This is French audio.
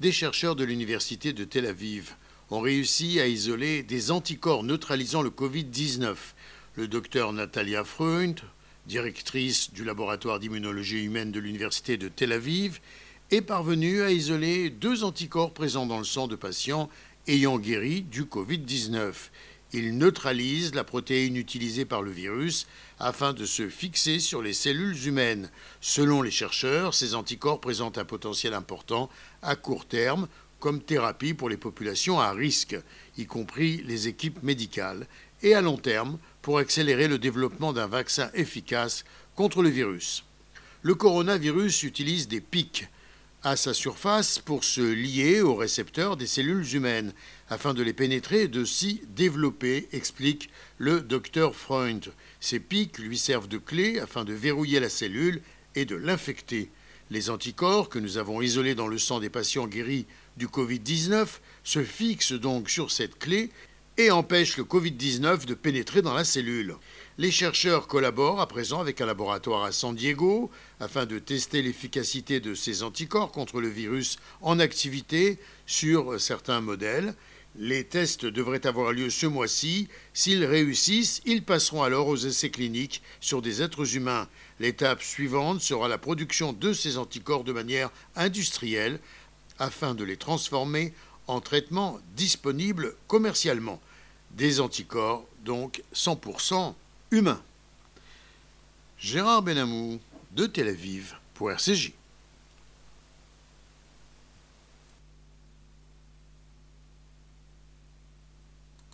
des chercheurs de l'Université de Tel Aviv ont réussi à isoler des anticorps neutralisant le Covid-19. Le docteur Natalia Freund, directrice du laboratoire d'immunologie humaine de l'Université de Tel Aviv, est parvenue à isoler deux anticorps présents dans le sang de patients ayant guéri du Covid-19. Ils neutralisent la protéine utilisée par le virus afin de se fixer sur les cellules humaines. Selon les chercheurs, ces anticorps présentent un potentiel important à court terme comme thérapie pour les populations à risque, y compris les équipes médicales, et à long terme pour accélérer le développement d'un vaccin efficace contre le virus. Le coronavirus utilise des pics à sa surface pour se lier aux récepteurs des cellules humaines afin de les pénétrer et de s'y développer, explique le docteur Freund. Ces pics lui servent de clé afin de verrouiller la cellule et de l'infecter. Les anticorps que nous avons isolés dans le sang des patients guéris du Covid-19 se fixent donc sur cette clé et empêchent le Covid-19 de pénétrer dans la cellule. Les chercheurs collaborent à présent avec un laboratoire à San Diego afin de tester l'efficacité de ces anticorps contre le virus en activité sur certains modèles. Les tests devraient avoir lieu ce mois-ci. S'ils réussissent, ils passeront alors aux essais cliniques sur des êtres humains. L'étape suivante sera la production de ces anticorps de manière industrielle afin de les transformer en traitements disponibles commercialement. Des anticorps donc 100% humains. Gérard Benamou de Tel Aviv pour RCJ.